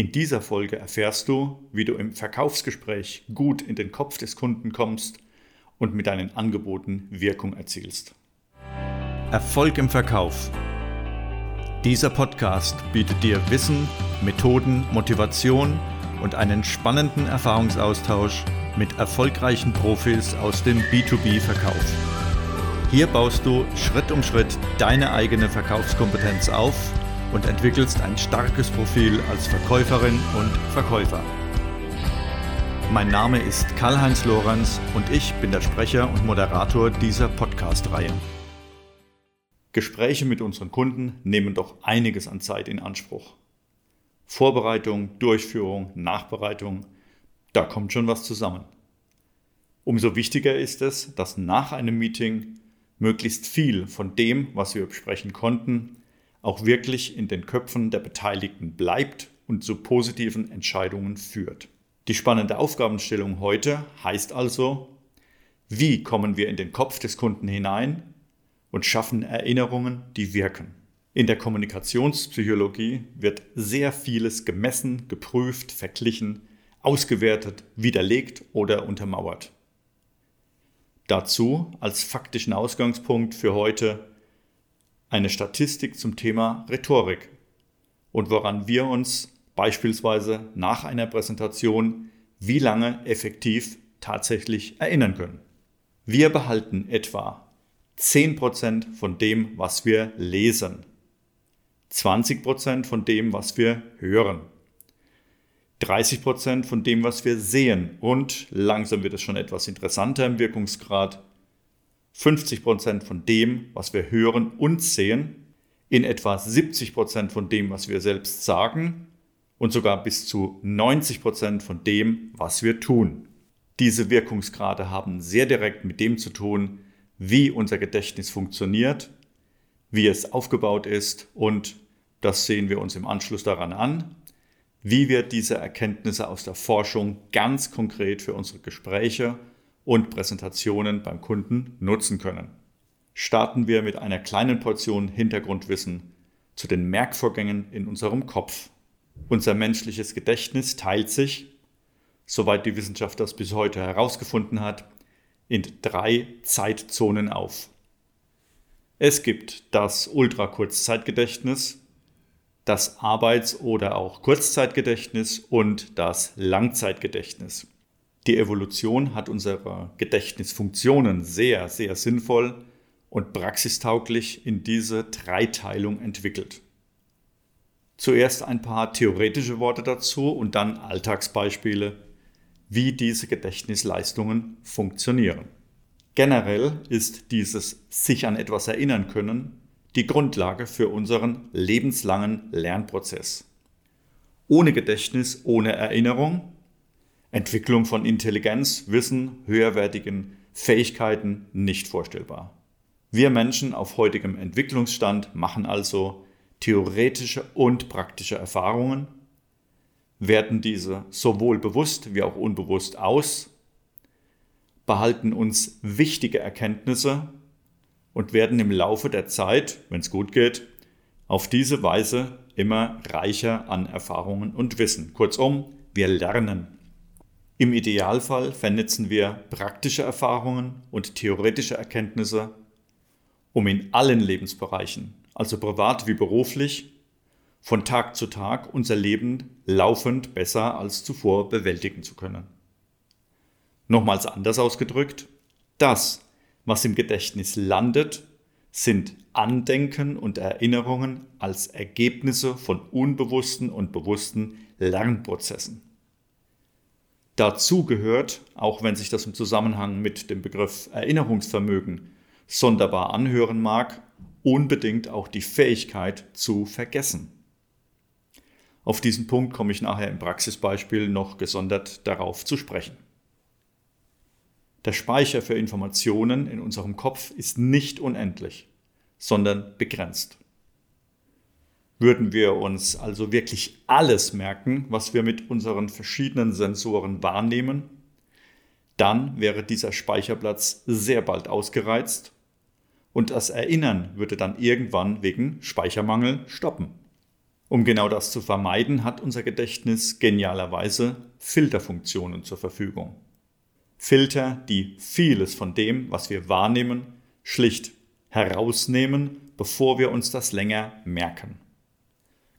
In dieser Folge erfährst du, wie du im Verkaufsgespräch gut in den Kopf des Kunden kommst und mit deinen Angeboten Wirkung erzielst. Erfolg im Verkauf. Dieser Podcast bietet dir Wissen, Methoden, Motivation und einen spannenden Erfahrungsaustausch mit erfolgreichen Profis aus dem B2B-Verkauf. Hier baust du Schritt um Schritt deine eigene Verkaufskompetenz auf und entwickelst ein starkes Profil als Verkäuferin und Verkäufer. Mein Name ist Karl-Heinz Lorenz und ich bin der Sprecher und Moderator dieser Podcast-Reihe. Gespräche mit unseren Kunden nehmen doch einiges an Zeit in Anspruch. Vorbereitung, Durchführung, Nachbereitung, da kommt schon was zusammen. Umso wichtiger ist es, dass nach einem Meeting möglichst viel von dem, was wir besprechen konnten, auch wirklich in den Köpfen der Beteiligten bleibt und zu positiven Entscheidungen führt. Die spannende Aufgabenstellung heute heißt also, wie kommen wir in den Kopf des Kunden hinein und schaffen Erinnerungen, die wirken. In der Kommunikationspsychologie wird sehr vieles gemessen, geprüft, verglichen, ausgewertet, widerlegt oder untermauert. Dazu als faktischen Ausgangspunkt für heute eine Statistik zum Thema Rhetorik. Und woran wir uns beispielsweise nach einer Präsentation wie lange effektiv tatsächlich erinnern können. Wir behalten etwa 10% von dem, was wir lesen, 20% von dem, was wir hören, 30% von dem, was wir sehen. Und langsam wird es schon etwas interessanter im Wirkungsgrad, 50% von dem, was wir hören und sehen, in etwa 70% von dem, was wir selbst sagen und sogar bis zu 90% von dem, was wir tun. Diese Wirkungsgrade haben sehr direkt mit dem zu tun, wie unser Gedächtnis funktioniert, wie es aufgebaut ist und das sehen wir uns im Anschluss daran an, wie wir diese Erkenntnisse aus der Forschung ganz konkret für unsere Gespräche und Präsentationen beim Kunden nutzen können. Starten wir mit einer kleinen Portion Hintergrundwissen zu den Merkvorgängen in unserem Kopf. Unser menschliches Gedächtnis teilt sich, soweit die Wissenschaft das bis heute herausgefunden hat, in drei Zeitzonen auf. Es gibt das Ultrakurzzeitgedächtnis, das Arbeits- oder auch Kurzzeitgedächtnis und das Langzeitgedächtnis. Die Evolution hat unsere Gedächtnisfunktionen sehr, sehr sinnvoll und praxistauglich in diese Dreiteilung entwickelt. Zuerst ein paar theoretische Worte dazu und dann Alltagsbeispiele, wie diese Gedächtnisleistungen funktionieren. Generell ist dieses sich an etwas erinnern können die Grundlage für unseren lebenslangen Lernprozess. Ohne Gedächtnis, ohne Erinnerung Entwicklung von Intelligenz, Wissen, höherwertigen Fähigkeiten nicht vorstellbar. Wir Menschen auf heutigem Entwicklungsstand machen also theoretische und praktische Erfahrungen, werten diese sowohl bewusst wie auch unbewusst aus, behalten uns wichtige Erkenntnisse und werden im Laufe der Zeit, wenn es gut geht, auf diese Weise immer reicher an Erfahrungen und Wissen. Kurzum, wir lernen. Im Idealfall vernetzen wir praktische Erfahrungen und theoretische Erkenntnisse, um in allen Lebensbereichen, also privat wie beruflich, von Tag zu Tag unser Leben laufend besser als zuvor bewältigen zu können. Nochmals anders ausgedrückt, das, was im Gedächtnis landet, sind Andenken und Erinnerungen als Ergebnisse von unbewussten und bewussten Lernprozessen. Dazu gehört, auch wenn sich das im Zusammenhang mit dem Begriff Erinnerungsvermögen sonderbar anhören mag, unbedingt auch die Fähigkeit zu vergessen. Auf diesen Punkt komme ich nachher im Praxisbeispiel noch gesondert darauf zu sprechen. Der Speicher für Informationen in unserem Kopf ist nicht unendlich, sondern begrenzt. Würden wir uns also wirklich alles merken, was wir mit unseren verschiedenen Sensoren wahrnehmen, dann wäre dieser Speicherplatz sehr bald ausgereizt und das Erinnern würde dann irgendwann wegen Speichermangel stoppen. Um genau das zu vermeiden, hat unser Gedächtnis genialerweise Filterfunktionen zur Verfügung. Filter, die vieles von dem, was wir wahrnehmen, schlicht herausnehmen, bevor wir uns das länger merken.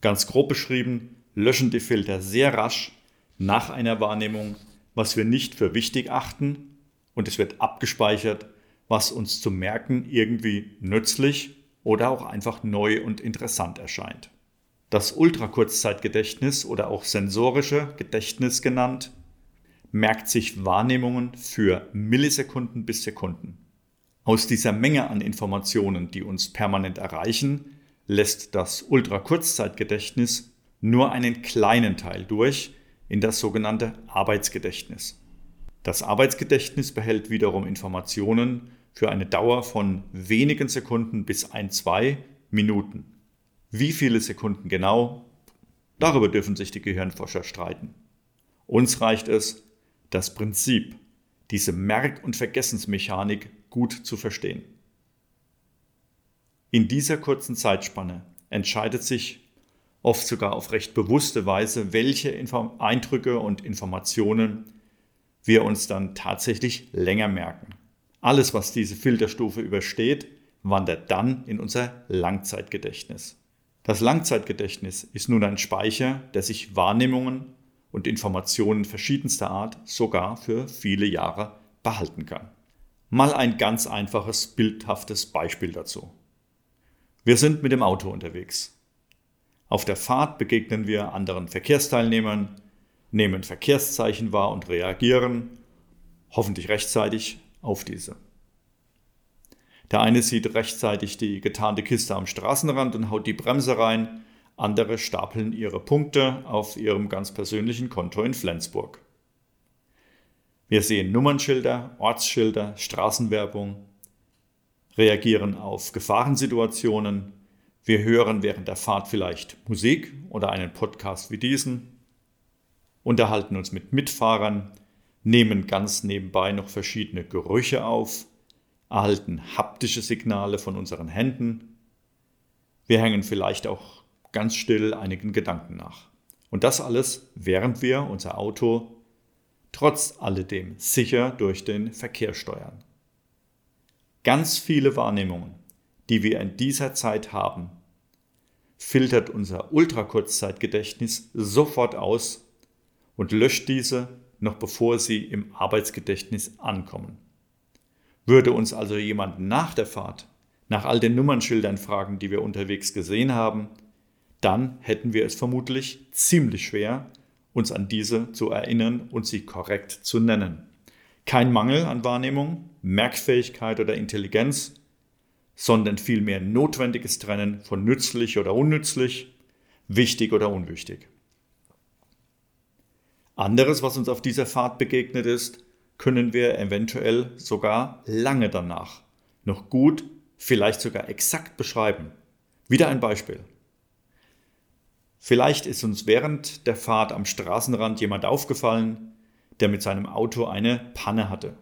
Ganz grob beschrieben, löschen die Filter sehr rasch nach einer Wahrnehmung, was wir nicht für wichtig achten und es wird abgespeichert, was uns zu merken irgendwie nützlich oder auch einfach neu und interessant erscheint. Das Ultrakurzzeitgedächtnis oder auch sensorische Gedächtnis genannt, merkt sich Wahrnehmungen für Millisekunden bis Sekunden. Aus dieser Menge an Informationen, die uns permanent erreichen, lässt das Ultrakurzzeitgedächtnis nur einen kleinen Teil durch in das sogenannte Arbeitsgedächtnis. Das Arbeitsgedächtnis behält wiederum Informationen für eine Dauer von wenigen Sekunden bis ein, zwei Minuten. Wie viele Sekunden genau? Darüber dürfen sich die Gehirnforscher streiten. Uns reicht es, das Prinzip, diese Merk- und Vergessensmechanik gut zu verstehen. In dieser kurzen Zeitspanne entscheidet sich oft sogar auf recht bewusste Weise, welche Info Eindrücke und Informationen wir uns dann tatsächlich länger merken. Alles, was diese Filterstufe übersteht, wandert dann in unser Langzeitgedächtnis. Das Langzeitgedächtnis ist nun ein Speicher, der sich Wahrnehmungen und Informationen verschiedenster Art sogar für viele Jahre behalten kann. Mal ein ganz einfaches, bildhaftes Beispiel dazu. Wir sind mit dem Auto unterwegs. Auf der Fahrt begegnen wir anderen Verkehrsteilnehmern, nehmen Verkehrszeichen wahr und reagieren, hoffentlich rechtzeitig, auf diese. Der eine sieht rechtzeitig die getarnte Kiste am Straßenrand und haut die Bremse rein, andere stapeln ihre Punkte auf ihrem ganz persönlichen Konto in Flensburg. Wir sehen Nummernschilder, Ortsschilder, Straßenwerbung, reagieren auf Gefahrensituationen, wir hören während der Fahrt vielleicht Musik oder einen Podcast wie diesen, unterhalten uns mit Mitfahrern, nehmen ganz nebenbei noch verschiedene Gerüche auf, erhalten haptische Signale von unseren Händen. Wir hängen vielleicht auch ganz still einigen Gedanken nach. Und das alles, während wir unser Auto trotz alledem sicher durch den Verkehr steuern. Ganz viele Wahrnehmungen, die wir in dieser Zeit haben, filtert unser Ultrakurzzeitgedächtnis sofort aus und löscht diese noch bevor sie im Arbeitsgedächtnis ankommen. Würde uns also jemand nach der Fahrt nach all den Nummernschildern fragen, die wir unterwegs gesehen haben, dann hätten wir es vermutlich ziemlich schwer, uns an diese zu erinnern und sie korrekt zu nennen. Kein Mangel an Wahrnehmung, Merkfähigkeit oder Intelligenz, sondern vielmehr notwendiges Trennen von nützlich oder unnützlich, wichtig oder unwichtig. Anderes, was uns auf dieser Fahrt begegnet ist, können wir eventuell sogar lange danach noch gut, vielleicht sogar exakt beschreiben. Wieder ein Beispiel. Vielleicht ist uns während der Fahrt am Straßenrand jemand aufgefallen, der mit seinem Auto eine Panne hatte.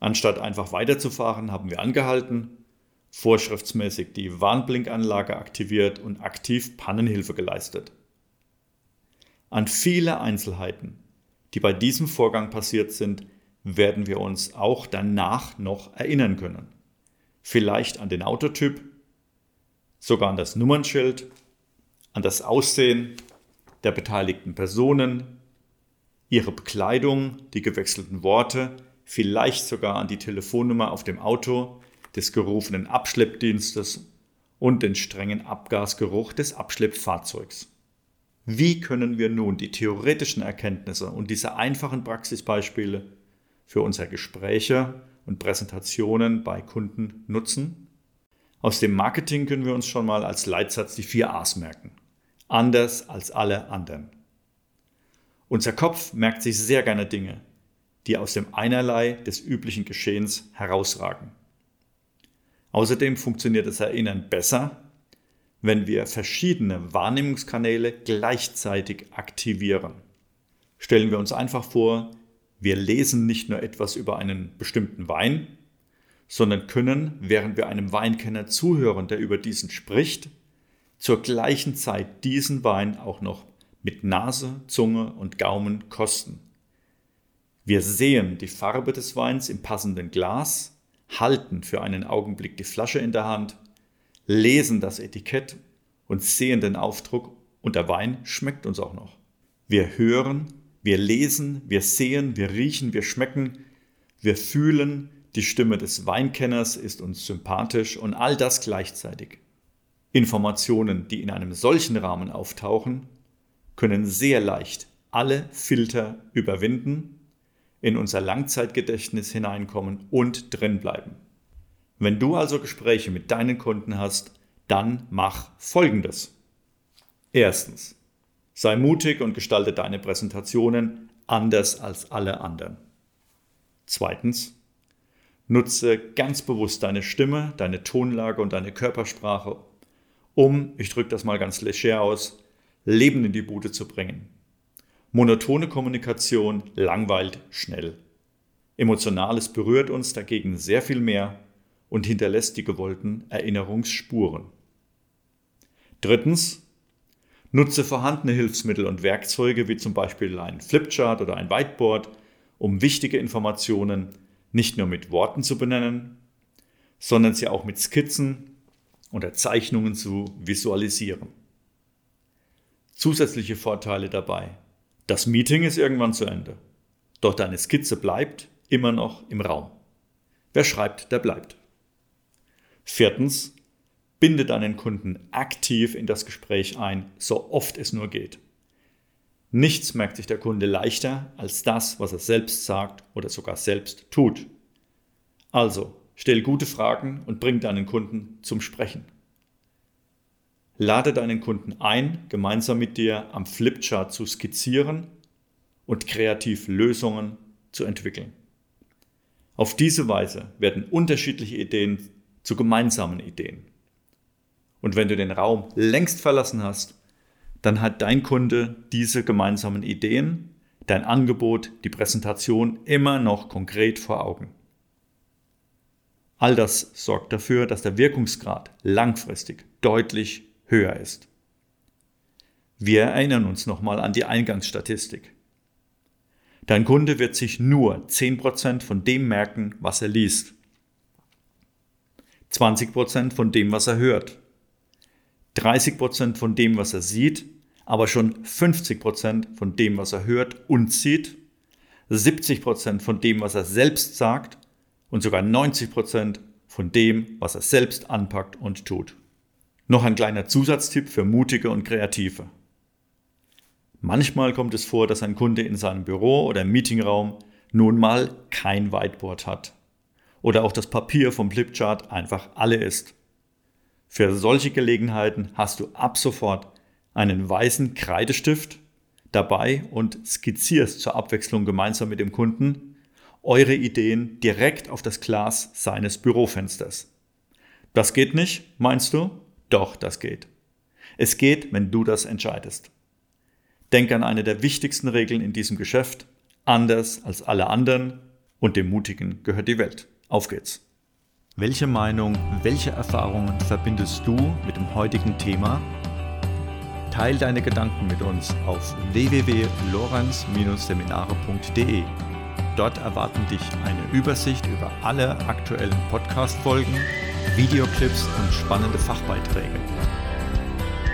Anstatt einfach weiterzufahren, haben wir angehalten, vorschriftsmäßig die Warnblinkanlage aktiviert und aktiv Pannenhilfe geleistet. An viele Einzelheiten, die bei diesem Vorgang passiert sind, werden wir uns auch danach noch erinnern können. Vielleicht an den Autotyp, sogar an das Nummernschild, an das Aussehen der beteiligten Personen, ihre Bekleidung, die gewechselten Worte, vielleicht sogar an die Telefonnummer auf dem Auto des gerufenen Abschleppdienstes und den strengen Abgasgeruch des Abschleppfahrzeugs. Wie können wir nun die theoretischen Erkenntnisse und diese einfachen Praxisbeispiele für unsere Gespräche und Präsentationen bei Kunden nutzen? Aus dem Marketing können wir uns schon mal als Leitsatz die vier A's merken. Anders als alle anderen. Unser Kopf merkt sich sehr gerne Dinge, die aus dem Einerlei des üblichen Geschehens herausragen. Außerdem funktioniert das Erinnern besser, wenn wir verschiedene Wahrnehmungskanäle gleichzeitig aktivieren. Stellen wir uns einfach vor, wir lesen nicht nur etwas über einen bestimmten Wein, sondern können, während wir einem Weinkenner zuhören, der über diesen spricht, zur gleichen Zeit diesen Wein auch noch mit Nase, Zunge und Gaumen kosten. Wir sehen die Farbe des Weins im passenden Glas, halten für einen Augenblick die Flasche in der Hand, lesen das Etikett und sehen den Aufdruck und der Wein schmeckt uns auch noch. Wir hören, wir lesen, wir sehen, wir riechen, wir schmecken, wir fühlen, die Stimme des Weinkenners ist uns sympathisch und all das gleichzeitig. Informationen, die in einem solchen Rahmen auftauchen, können sehr leicht alle Filter überwinden, in unser Langzeitgedächtnis hineinkommen und drin bleiben. Wenn du also Gespräche mit deinen Kunden hast, dann mach Folgendes. Erstens, sei mutig und gestalte deine Präsentationen anders als alle anderen. Zweitens, nutze ganz bewusst deine Stimme, deine Tonlage und deine Körpersprache, um, ich drücke das mal ganz leger aus, Leben in die Bude zu bringen. Monotone Kommunikation langweilt schnell. Emotionales berührt uns dagegen sehr viel mehr und hinterlässt die gewollten Erinnerungsspuren. Drittens, nutze vorhandene Hilfsmittel und Werkzeuge wie zum Beispiel ein Flipchart oder ein Whiteboard, um wichtige Informationen nicht nur mit Worten zu benennen, sondern sie auch mit Skizzen oder Zeichnungen zu visualisieren. Zusätzliche Vorteile dabei. Das Meeting ist irgendwann zu Ende. Doch deine Skizze bleibt immer noch im Raum. Wer schreibt, der bleibt. Viertens, binde deinen Kunden aktiv in das Gespräch ein, so oft es nur geht. Nichts merkt sich der Kunde leichter als das, was er selbst sagt oder sogar selbst tut. Also, stell gute Fragen und bring deinen Kunden zum Sprechen. Lade deinen Kunden ein, gemeinsam mit dir am Flipchart zu skizzieren und kreativ Lösungen zu entwickeln. Auf diese Weise werden unterschiedliche Ideen zu gemeinsamen Ideen. Und wenn du den Raum längst verlassen hast, dann hat dein Kunde diese gemeinsamen Ideen, dein Angebot, die Präsentation immer noch konkret vor Augen. All das sorgt dafür, dass der Wirkungsgrad langfristig deutlich höher ist. Wir erinnern uns nochmal an die Eingangsstatistik. Dein Kunde wird sich nur 10% von dem merken, was er liest. 20% von dem, was er hört. 30% von dem, was er sieht, aber schon 50% von dem, was er hört und sieht, 70% von dem, was er selbst sagt und sogar 90% von dem, was er selbst anpackt und tut. Noch ein kleiner Zusatztipp für Mutige und Kreative. Manchmal kommt es vor, dass ein Kunde in seinem Büro oder Meetingraum nun mal kein Whiteboard hat oder auch das Papier vom Flipchart einfach alle ist. Für solche Gelegenheiten hast du ab sofort einen weißen Kreidestift dabei und skizzierst zur Abwechslung gemeinsam mit dem Kunden eure Ideen direkt auf das Glas seines Bürofensters. Das geht nicht, meinst du? Doch, das geht. Es geht, wenn du das entscheidest. Denk an eine der wichtigsten Regeln in diesem Geschäft. Anders als alle anderen und dem Mutigen gehört die Welt. Auf geht's. Welche Meinung, welche Erfahrungen verbindest du mit dem heutigen Thema? Teil deine Gedanken mit uns auf www.lorenz-seminare.de. Dort erwarten dich eine Übersicht über alle aktuellen Podcast-Folgen, Videoclips und spannende Fachbeiträge.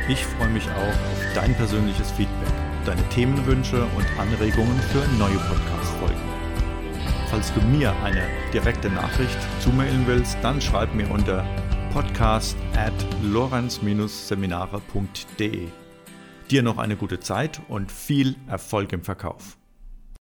Ich freue mich auch auf dein persönliches Feedback, deine Themenwünsche und Anregungen für neue Podcast-Folgen. Falls du mir eine direkte Nachricht zumailen willst, dann schreib mir unter podcast at lorenz-seminare.de. Dir noch eine gute Zeit und viel Erfolg im Verkauf.